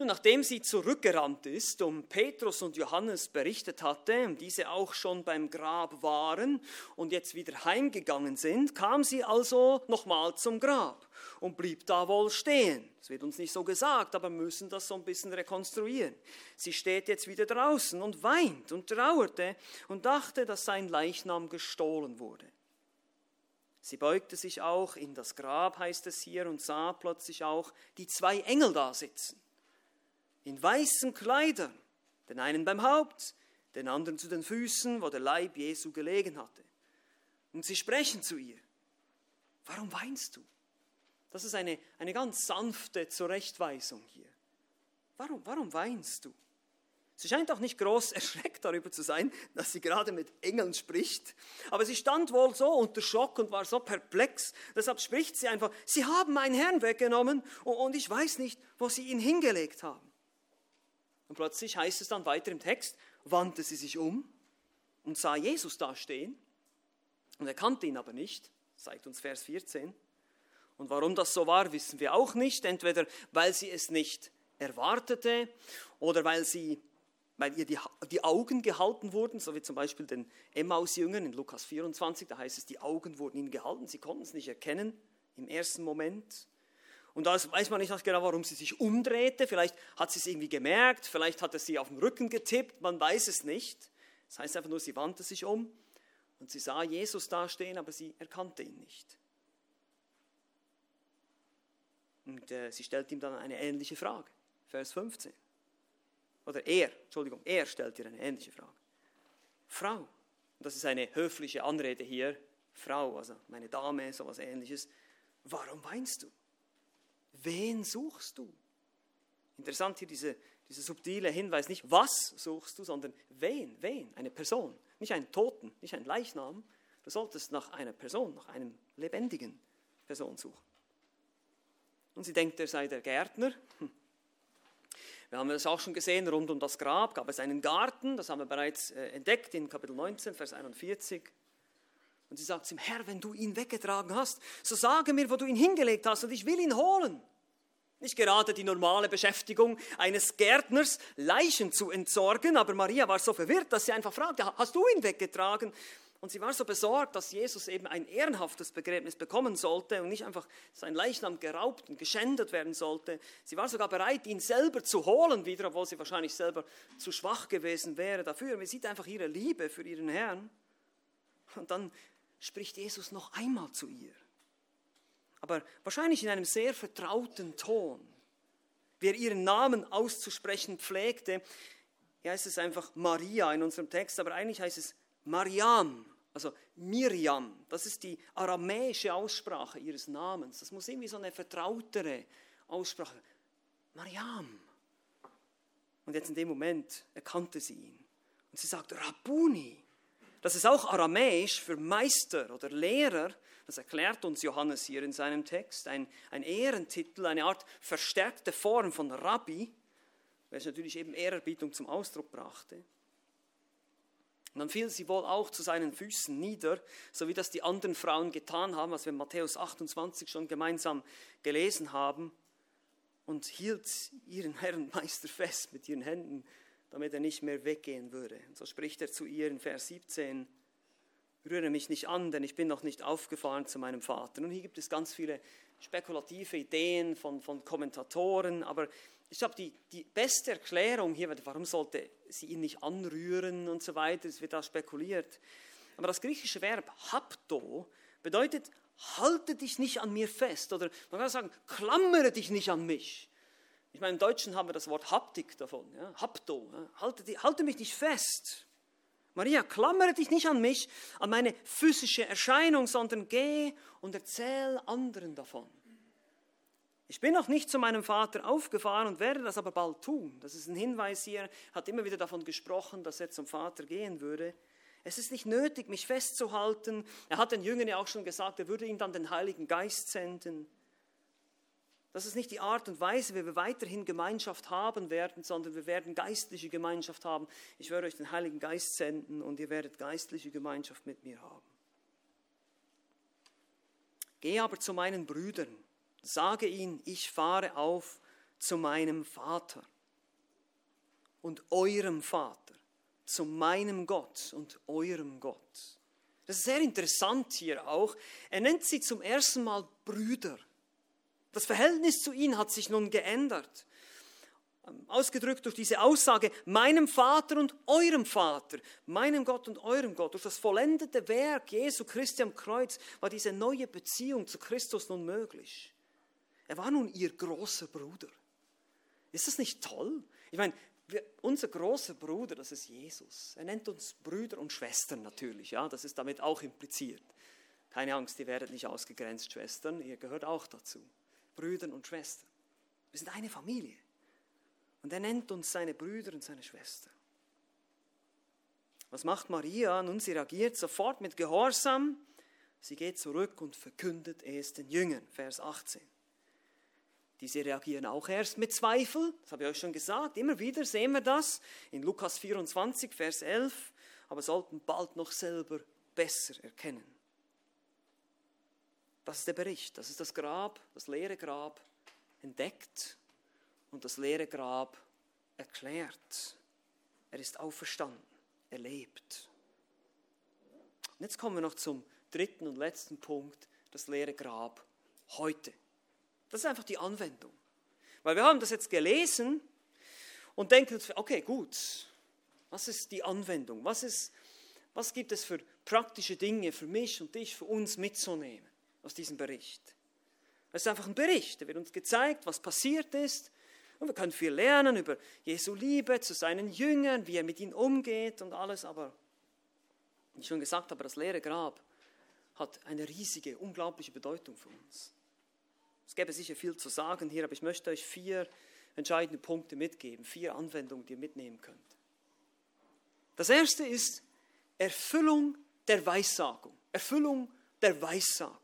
Nun, nachdem sie zurückgerannt ist und Petrus und Johannes berichtet hatte, diese auch schon beim Grab waren und jetzt wieder heimgegangen sind, kam sie also nochmal zum Grab und blieb da wohl stehen. Das wird uns nicht so gesagt, aber müssen das so ein bisschen rekonstruieren. Sie steht jetzt wieder draußen und weint und trauerte und dachte, dass sein Leichnam gestohlen wurde. Sie beugte sich auch in das Grab, heißt es hier, und sah plötzlich auch die zwei Engel da sitzen in weißen Kleidern, den einen beim Haupt, den anderen zu den Füßen, wo der Leib Jesu gelegen hatte. Und sie sprechen zu ihr, warum weinst du? Das ist eine, eine ganz sanfte Zurechtweisung hier. Warum, warum weinst du? Sie scheint auch nicht groß erschreckt darüber zu sein, dass sie gerade mit Engeln spricht. Aber sie stand wohl so unter Schock und war so perplex. Deshalb spricht sie einfach, sie haben meinen Herrn weggenommen und ich weiß nicht, wo sie ihn hingelegt haben. Und plötzlich heißt es dann weiter im Text, wandte sie sich um und sah Jesus da stehen und er kannte ihn aber nicht, zeigt uns Vers 14. Und warum das so war, wissen wir auch nicht. Entweder weil sie es nicht erwartete oder weil, sie, weil ihr die, die Augen gehalten wurden, so wie zum Beispiel den Emmaus-Jüngern in Lukas 24, da heißt es, die Augen wurden ihnen gehalten, sie konnten es nicht erkennen im ersten Moment. Und da weiß man nicht genau, warum sie sich umdrehte. Vielleicht hat sie es irgendwie gemerkt, vielleicht hat er sie auf den Rücken getippt, man weiß es nicht. Das heißt einfach nur, sie wandte sich um und sie sah Jesus dastehen, aber sie erkannte ihn nicht. Und äh, sie stellt ihm dann eine ähnliche Frage, Vers 15. Oder er, Entschuldigung, er stellt ihr eine ähnliche Frage. Frau, und das ist eine höfliche Anrede hier, Frau, also meine Dame, sowas ähnliches, warum weinst du? Wen suchst du? Interessant hier diese, dieser subtile Hinweis, nicht was suchst du, sondern wen, wen, eine Person, nicht einen Toten, nicht einen Leichnam. Du solltest nach einer Person, nach einem lebendigen Person suchen. Und sie denkt, er sei der Gärtner. Hm. Wir haben das auch schon gesehen, rund um das Grab gab es einen Garten, das haben wir bereits äh, entdeckt in Kapitel 19, Vers 41. Und sie sagt ihm, Herr, wenn du ihn weggetragen hast, so sage mir, wo du ihn hingelegt hast und ich will ihn holen. Nicht gerade die normale Beschäftigung eines Gärtners, Leichen zu entsorgen, aber Maria war so verwirrt, dass sie einfach fragte, hast du ihn weggetragen? Und sie war so besorgt, dass Jesus eben ein ehrenhaftes Begräbnis bekommen sollte und nicht einfach sein Leichnam geraubt und geschändet werden sollte. Sie war sogar bereit, ihn selber zu holen wieder, obwohl sie wahrscheinlich selber zu schwach gewesen wäre dafür. Man sieht einfach ihre Liebe für ihren Herrn. Und dann spricht Jesus noch einmal zu ihr. aber wahrscheinlich in einem sehr vertrauten Ton. Wer ihren Namen auszusprechen pflegte, hier heißt es einfach Maria in unserem Text, aber eigentlich heißt es Mariam, also Miriam. Das ist die aramäische Aussprache ihres Namens. Das muss irgendwie so eine vertrautere Aussprache. Mariam. Und jetzt in dem Moment erkannte sie ihn. Und sie sagt, Rabuni. Das ist auch aramäisch für Meister oder Lehrer. Das erklärt uns Johannes hier in seinem Text. Ein, ein Ehrentitel, eine Art verstärkte Form von Rabbi, welches natürlich eben Ehrerbietung zum Ausdruck brachte. Und dann fiel sie wohl auch zu seinen Füßen nieder, so wie das die anderen Frauen getan haben, was wir in Matthäus 28 schon gemeinsam gelesen haben, und hielt ihren Herrn Meister fest mit ihren Händen damit er nicht mehr weggehen würde. Und so spricht er zu ihr in Vers 17, rühre mich nicht an, denn ich bin noch nicht aufgefahren zu meinem Vater. Und hier gibt es ganz viele spekulative Ideen von, von Kommentatoren, aber ich glaube, die, die beste Erklärung hier, warum sollte sie ihn nicht anrühren und so weiter, es wird da spekuliert. Aber das griechische Verb hapto bedeutet, halte dich nicht an mir fest. Oder man kann sagen, klammere dich nicht an mich. Ich meine, im Deutschen haben wir das Wort Haptik davon, ja? Hapto. Ja? Halte, halte mich nicht fest. Maria, klammere dich nicht an mich, an meine physische Erscheinung, sondern geh und erzähl anderen davon. Ich bin noch nicht zu meinem Vater aufgefahren und werde das aber bald tun. Das ist ein Hinweis hier, hat immer wieder davon gesprochen, dass er zum Vater gehen würde. Es ist nicht nötig, mich festzuhalten. Er hat den Jüngern ja auch schon gesagt, er würde ihnen dann den Heiligen Geist senden. Das ist nicht die Art und Weise, wie wir weiterhin Gemeinschaft haben werden, sondern wir werden geistliche Gemeinschaft haben. Ich werde euch den Heiligen Geist senden und ihr werdet geistliche Gemeinschaft mit mir haben. Geh aber zu meinen Brüdern, sage ihnen, ich fahre auf zu meinem Vater und eurem Vater, zu meinem Gott und eurem Gott. Das ist sehr interessant hier auch. Er nennt sie zum ersten Mal Brüder. Das Verhältnis zu ihnen hat sich nun geändert. Ähm, ausgedrückt durch diese Aussage, meinem Vater und eurem Vater, meinem Gott und eurem Gott. Durch das vollendete Werk Jesu Christi am Kreuz war diese neue Beziehung zu Christus nun möglich. Er war nun ihr großer Bruder. Ist das nicht toll? Ich meine, wir, unser großer Bruder, das ist Jesus. Er nennt uns Brüder und Schwestern natürlich, ja, das ist damit auch impliziert. Keine Angst, ihr werdet nicht ausgegrenzt, Schwestern, ihr gehört auch dazu. Brüdern und Schwestern. Wir sind eine Familie. Und er nennt uns seine Brüder und seine Schwestern. Was macht Maria? Nun, sie reagiert sofort mit Gehorsam. Sie geht zurück und verkündet es den Jüngern. Vers 18. Diese reagieren auch erst mit Zweifel. Das habe ich euch schon gesagt. Immer wieder sehen wir das in Lukas 24, Vers 11. Aber sollten bald noch selber besser erkennen. Das ist der Bericht, das ist das Grab, das leere Grab entdeckt und das leere Grab erklärt. Er ist auferstanden, er lebt. Und jetzt kommen wir noch zum dritten und letzten Punkt, das leere Grab heute. Das ist einfach die Anwendung. Weil wir haben das jetzt gelesen und denken, okay, gut, was ist die Anwendung? Was, ist, was gibt es für praktische Dinge für mich und dich, für uns mitzunehmen? Aus diesem Bericht. Es ist einfach ein Bericht, der wird uns gezeigt, was passiert ist. Und wir können viel lernen über Jesu Liebe zu seinen Jüngern, wie er mit ihnen umgeht und alles. Aber, wie ich schon gesagt habe, das leere Grab hat eine riesige, unglaubliche Bedeutung für uns. Es gäbe sicher viel zu sagen hier, aber ich möchte euch vier entscheidende Punkte mitgeben, vier Anwendungen, die ihr mitnehmen könnt. Das erste ist Erfüllung der Weissagung. Erfüllung der Weissagung.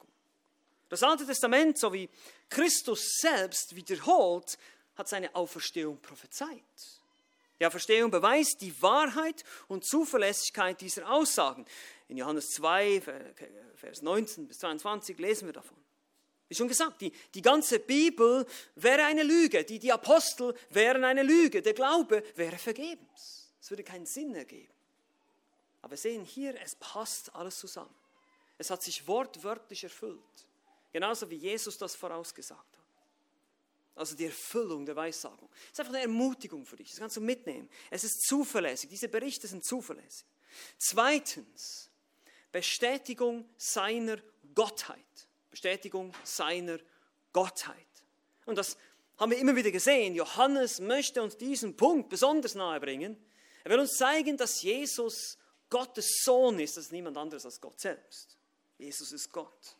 Das Alte Testament, so wie Christus selbst wiederholt, hat seine Auferstehung prophezeit. Die Auferstehung beweist die Wahrheit und Zuverlässigkeit dieser Aussagen. In Johannes 2, Vers 19 bis 22 lesen wir davon. Wie schon gesagt, die, die ganze Bibel wäre eine Lüge, die, die Apostel wären eine Lüge, der Glaube wäre vergebens. Es würde keinen Sinn ergeben. Aber wir sehen hier, es passt alles zusammen. Es hat sich wortwörtlich erfüllt. Genauso wie Jesus das vorausgesagt hat. Also die Erfüllung der Weissagung. Das ist einfach eine Ermutigung für dich. Das kannst du mitnehmen. Es ist zuverlässig. Diese Berichte sind zuverlässig. Zweitens, Bestätigung seiner Gottheit. Bestätigung seiner Gottheit. Und das haben wir immer wieder gesehen. Johannes möchte uns diesen Punkt besonders nahe bringen. Er will uns zeigen, dass Jesus Gottes Sohn ist, das ist niemand anderes als Gott selbst. Jesus ist Gott.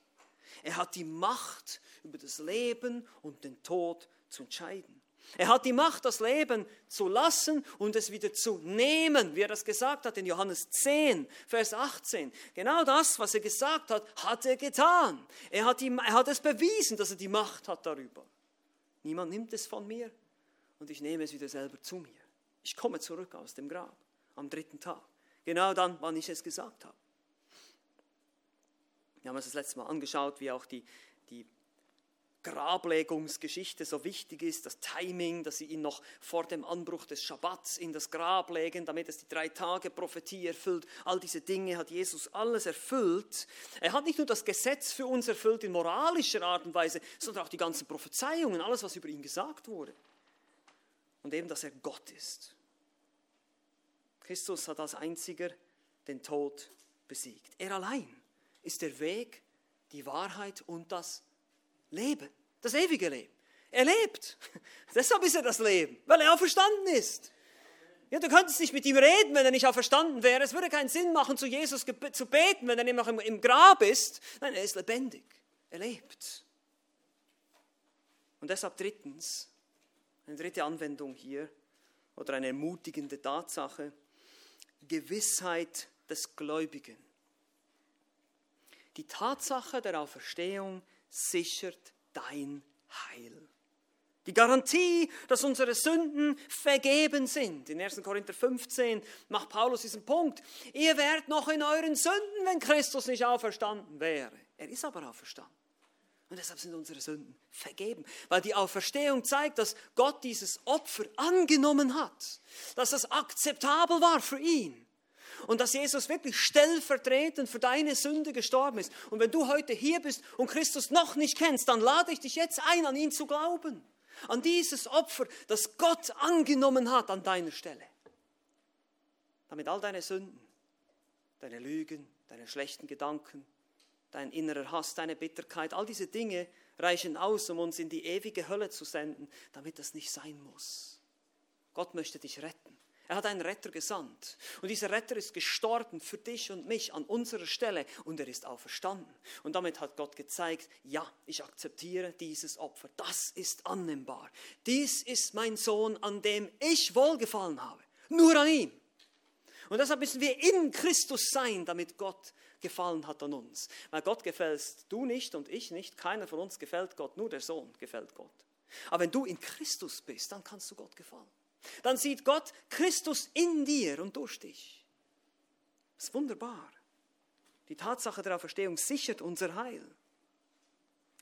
Er hat die Macht über das Leben und den Tod zu entscheiden. Er hat die Macht, das Leben zu lassen und es wieder zu nehmen, wie er das gesagt hat in Johannes 10, Vers 18. Genau das, was er gesagt hat, hat er getan. Er hat, die, er hat es bewiesen, dass er die Macht hat darüber. Niemand nimmt es von mir und ich nehme es wieder selber zu mir. Ich komme zurück aus dem Grab am dritten Tag. Genau dann, wann ich es gesagt habe. Wir haben uns das letzte Mal angeschaut, wie auch die, die Grablegungsgeschichte so wichtig ist, das Timing, dass sie ihn noch vor dem Anbruch des Schabbats in das Grab legen, damit es die drei Tage Prophetie erfüllt. All diese Dinge hat Jesus alles erfüllt. Er hat nicht nur das Gesetz für uns erfüllt in moralischer Art und Weise, sondern auch die ganzen Prophezeiungen, alles, was über ihn gesagt wurde. Und eben, dass er Gott ist. Christus hat als einziger den Tod besiegt. Er allein ist der Weg, die Wahrheit und das Leben, das ewige Leben. Er lebt. Deshalb ist er das Leben, weil er auferstanden ist. Ja, du könntest nicht mit ihm reden, wenn er nicht auferstanden wäre. Es würde keinen Sinn machen, zu Jesus zu beten, wenn er noch im Grab ist. Nein, er ist lebendig. Er lebt. Und deshalb drittens, eine dritte Anwendung hier oder eine ermutigende Tatsache, Gewissheit des Gläubigen. Die Tatsache der Auferstehung sichert dein Heil. Die Garantie, dass unsere Sünden vergeben sind. In 1. Korinther 15 macht Paulus diesen Punkt. Ihr wärt noch in euren Sünden, wenn Christus nicht auferstanden wäre. Er ist aber auferstanden. Und deshalb sind unsere Sünden vergeben. Weil die Auferstehung zeigt, dass Gott dieses Opfer angenommen hat. Dass das akzeptabel war für ihn und dass Jesus wirklich stellvertretend für deine Sünde gestorben ist. Und wenn du heute hier bist und Christus noch nicht kennst, dann lade ich dich jetzt ein, an ihn zu glauben. An dieses Opfer, das Gott angenommen hat an deiner Stelle. Damit all deine Sünden, deine Lügen, deine schlechten Gedanken, dein innerer Hass, deine Bitterkeit, all diese Dinge reichen aus, um uns in die ewige Hölle zu senden, damit das nicht sein muss. Gott möchte dich retten. Er hat einen Retter gesandt. Und dieser Retter ist gestorben für dich und mich an unserer Stelle und er ist auferstanden. Und damit hat Gott gezeigt, ja, ich akzeptiere dieses Opfer. Das ist annehmbar. Dies ist mein Sohn, an dem ich wohlgefallen habe. Nur an ihm. Und deshalb müssen wir in Christus sein, damit Gott gefallen hat an uns. Weil Gott gefällst du nicht und ich nicht. Keiner von uns gefällt Gott, nur der Sohn gefällt Gott. Aber wenn du in Christus bist, dann kannst du Gott gefallen dann sieht Gott Christus in dir und durch dich. Das ist wunderbar. Die Tatsache der Auferstehung sichert unser Heil.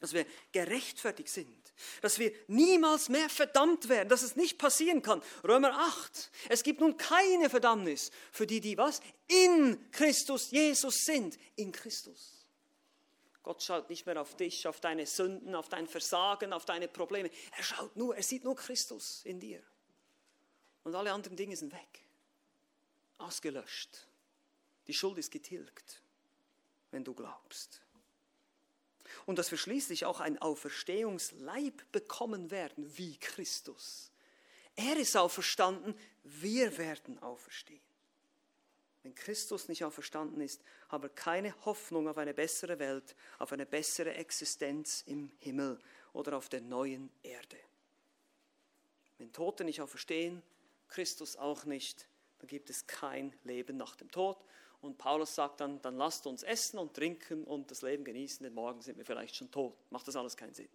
Dass wir gerechtfertigt sind. Dass wir niemals mehr verdammt werden. Dass es nicht passieren kann. Römer 8. Es gibt nun keine Verdammnis für die, die was? In Christus Jesus sind. In Christus. Gott schaut nicht mehr auf dich, auf deine Sünden, auf dein Versagen, auf deine Probleme. Er schaut nur, er sieht nur Christus in dir. Und alle anderen Dinge sind weg. Ausgelöscht. Die Schuld ist getilgt, wenn du glaubst. Und dass wir schließlich auch ein Auferstehungsleib bekommen werden wie Christus. Er ist auferstanden, wir werden auferstehen. Wenn Christus nicht auferstanden ist, haben wir keine Hoffnung auf eine bessere Welt, auf eine bessere Existenz im Himmel oder auf der neuen Erde. Wenn Tote nicht auferstehen, Christus auch nicht, dann gibt es kein Leben nach dem Tod. Und Paulus sagt dann, dann lasst uns essen und trinken und das Leben genießen, denn morgen sind wir vielleicht schon tot. Macht das alles keinen Sinn.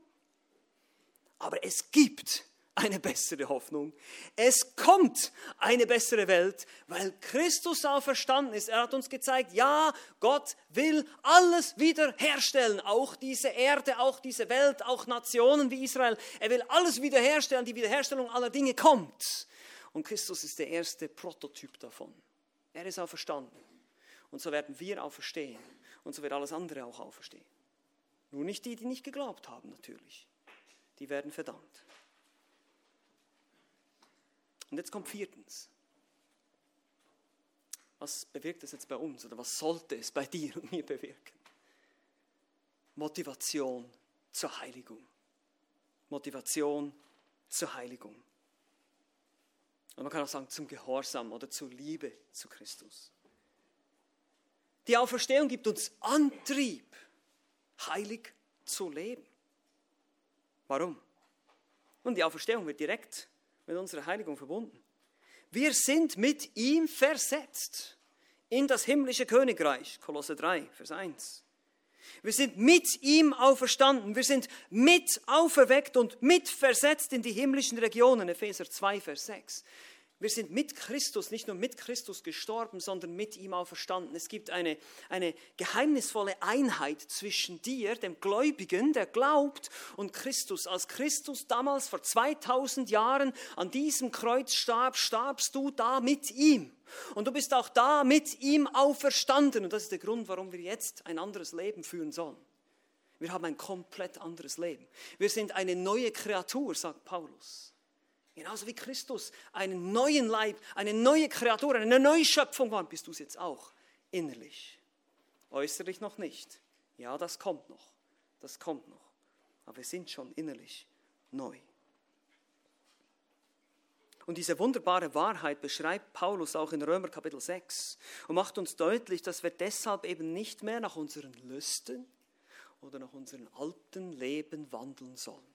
Aber es gibt eine bessere Hoffnung. Es kommt eine bessere Welt, weil Christus auferstanden ist. Er hat uns gezeigt, ja, Gott will alles wiederherstellen. Auch diese Erde, auch diese Welt, auch Nationen wie Israel. Er will alles wiederherstellen. Die Wiederherstellung aller Dinge kommt. Und Christus ist der erste Prototyp davon. Er ist auferstanden. Und so werden wir auferstehen. Und so wird alles andere auch auferstehen. Nur nicht die, die nicht geglaubt haben, natürlich. Die werden verdammt. Und jetzt kommt viertens. Was bewirkt es jetzt bei uns oder was sollte es bei dir und mir bewirken? Motivation zur Heiligung. Motivation zur Heiligung. Und man kann auch sagen zum Gehorsam oder zur Liebe zu Christus. Die Auferstehung gibt uns Antrieb, heilig zu leben. Warum? Und die Auferstehung wird direkt mit unserer Heiligung verbunden. Wir sind mit ihm versetzt in das himmlische Königreich. Kolosse 3, Vers 1. Wir sind mit ihm auferstanden. Wir sind mit auferweckt und mit versetzt in die himmlischen Regionen. Epheser 2, Vers 6. Wir sind mit Christus, nicht nur mit Christus gestorben, sondern mit ihm auferstanden. Es gibt eine, eine geheimnisvolle Einheit zwischen dir, dem Gläubigen, der glaubt, und Christus. Als Christus damals vor 2000 Jahren an diesem Kreuz starb, starbst du da mit ihm. Und du bist auch da mit ihm auferstanden. Und das ist der Grund, warum wir jetzt ein anderes Leben führen sollen. Wir haben ein komplett anderes Leben. Wir sind eine neue Kreatur, sagt Paulus. Genauso wie Christus einen neuen Leib, eine neue Kreatur, eine neue Schöpfung war, bist du es jetzt auch innerlich. Äußerlich noch nicht. Ja, das kommt noch. Das kommt noch. Aber wir sind schon innerlich neu. Und diese wunderbare Wahrheit beschreibt Paulus auch in Römer Kapitel 6 und macht uns deutlich, dass wir deshalb eben nicht mehr nach unseren Lüsten oder nach unserem alten Leben wandeln sollen.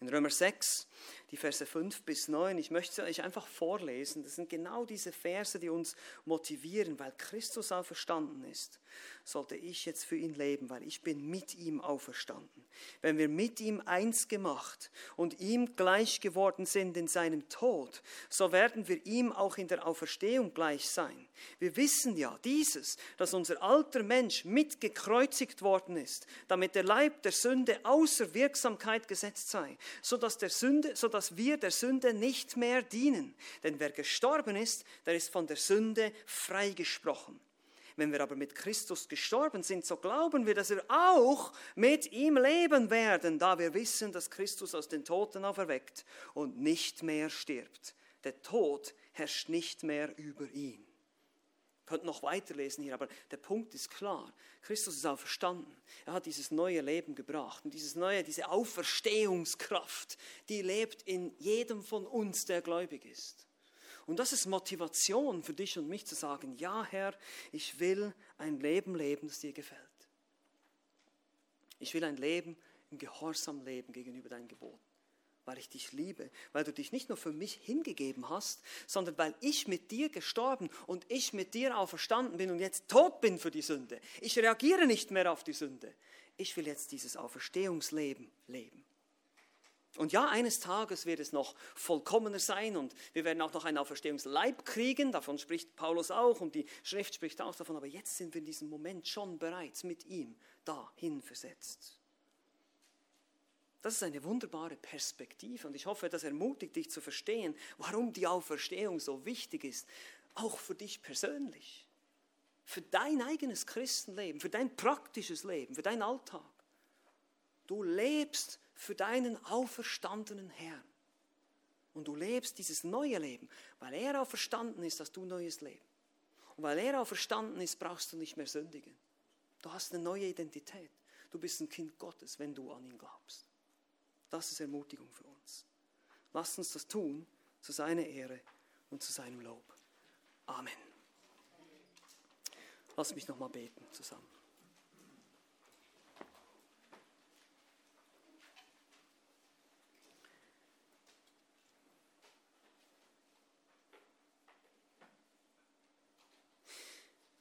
In Römer 6, die Verse 5 bis 9, ich möchte euch einfach vorlesen. Das sind genau diese Verse, die uns motivieren, weil Christus auferstanden ist sollte ich jetzt für ihn leben, weil ich bin mit ihm auferstanden. Wenn wir mit ihm eins gemacht und ihm gleich geworden sind in seinem Tod, so werden wir ihm auch in der Auferstehung gleich sein. Wir wissen ja dieses, dass unser alter Mensch mitgekreuzigt worden ist, damit der Leib der Sünde außer Wirksamkeit gesetzt sei, so dass, der Sünde, so dass wir der Sünde nicht mehr dienen. Denn wer gestorben ist, der ist von der Sünde freigesprochen. Wenn wir aber mit Christus gestorben sind, so glauben wir, dass wir auch mit ihm leben werden, da wir wissen, dass Christus aus den Toten auferweckt und nicht mehr stirbt. Der Tod herrscht nicht mehr über ihn. Ihr könnt noch weiterlesen hier, aber der Punkt ist klar. Christus ist auferstanden. Er hat dieses neue Leben gebracht. Und dieses neue, diese Auferstehungskraft, die lebt in jedem von uns, der gläubig ist. Und das ist Motivation für dich und mich zu sagen, ja Herr, ich will ein Leben leben, das dir gefällt. Ich will ein Leben im Gehorsam leben gegenüber deinen Geboten, weil ich dich liebe, weil du dich nicht nur für mich hingegeben hast, sondern weil ich mit dir gestorben und ich mit dir auferstanden bin und jetzt tot bin für die Sünde. Ich reagiere nicht mehr auf die Sünde. Ich will jetzt dieses Auferstehungsleben leben. Und ja, eines Tages wird es noch vollkommener sein und wir werden auch noch einen Auferstehungsleib kriegen, davon spricht Paulus auch und die Schrift spricht auch davon, aber jetzt sind wir in diesem Moment schon bereits mit ihm dahin versetzt. Das ist eine wunderbare Perspektive und ich hoffe, das ermutigt dich zu verstehen, warum die Auferstehung so wichtig ist, auch für dich persönlich, für dein eigenes Christenleben, für dein praktisches Leben, für deinen Alltag. Du lebst für deinen auferstandenen Herrn. Und du lebst dieses neue Leben, weil er auferstanden ist, hast du neues Leben. Und weil er auferstanden ist, brauchst du nicht mehr sündigen. Du hast eine neue Identität. Du bist ein Kind Gottes, wenn du an ihn glaubst. Das ist Ermutigung für uns. Lasst uns das tun zu seiner Ehre und zu seinem Lob. Amen. Lass mich nochmal beten zusammen.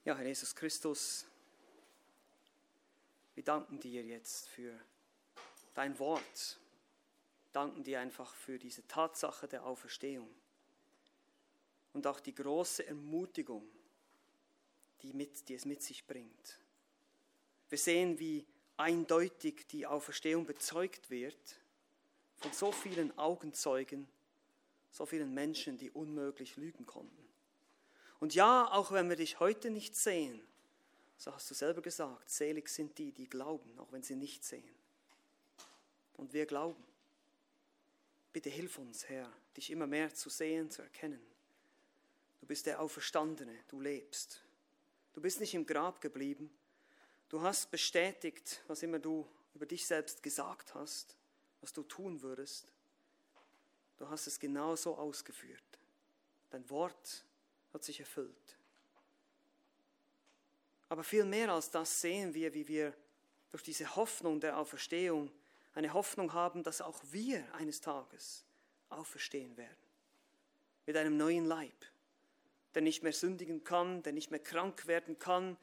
Ja, Herr Jesus Christus, wir danken dir jetzt für dein Wort, danken dir einfach für diese Tatsache der Auferstehung und auch die große Ermutigung, die, mit, die es mit sich bringt. Wir sehen, wie eindeutig die Auferstehung bezeugt wird von so vielen Augenzeugen, so vielen Menschen, die unmöglich lügen konnten. Und ja, auch wenn wir dich heute nicht sehen, so hast du selber gesagt, selig sind die, die glauben, auch wenn sie nicht sehen. Und wir glauben. Bitte hilf uns, Herr, dich immer mehr zu sehen, zu erkennen. Du bist der Auferstandene, du lebst. Du bist nicht im Grab geblieben, Du hast bestätigt, was immer du über dich selbst gesagt hast, was du tun würdest. Du hast es genau so ausgeführt. Dein Wort hat sich erfüllt. Aber viel mehr als das sehen wir, wie wir durch diese Hoffnung der Auferstehung eine Hoffnung haben, dass auch wir eines Tages auferstehen werden. Mit einem neuen Leib, der nicht mehr sündigen kann, der nicht mehr krank werden kann,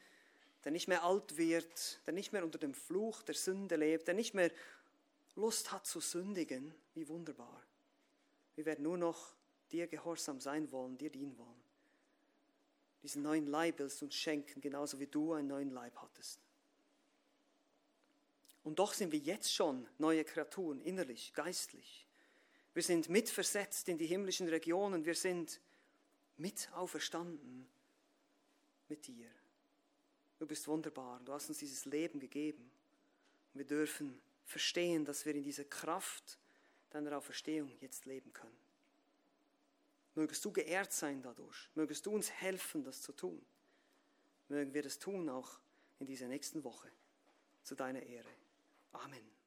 der nicht mehr alt wird, der nicht mehr unter dem Fluch der Sünde lebt, der nicht mehr Lust hat zu sündigen. Wie wunderbar. Wir werden nur noch dir gehorsam sein wollen, dir dienen wollen. Diesen neuen Leib willst du uns schenken, genauso wie du einen neuen Leib hattest. Und doch sind wir jetzt schon neue Kreaturen, innerlich, geistlich. Wir sind mitversetzt in die himmlischen Regionen. Wir sind mit auferstanden mit dir. Du bist wunderbar. Du hast uns dieses Leben gegeben. Wir dürfen verstehen, dass wir in dieser Kraft deiner Auferstehung jetzt leben können. Mögest du geehrt sein dadurch. Mögest du uns helfen, das zu tun. Mögen wir das tun auch in dieser nächsten Woche zu deiner Ehre. Amen.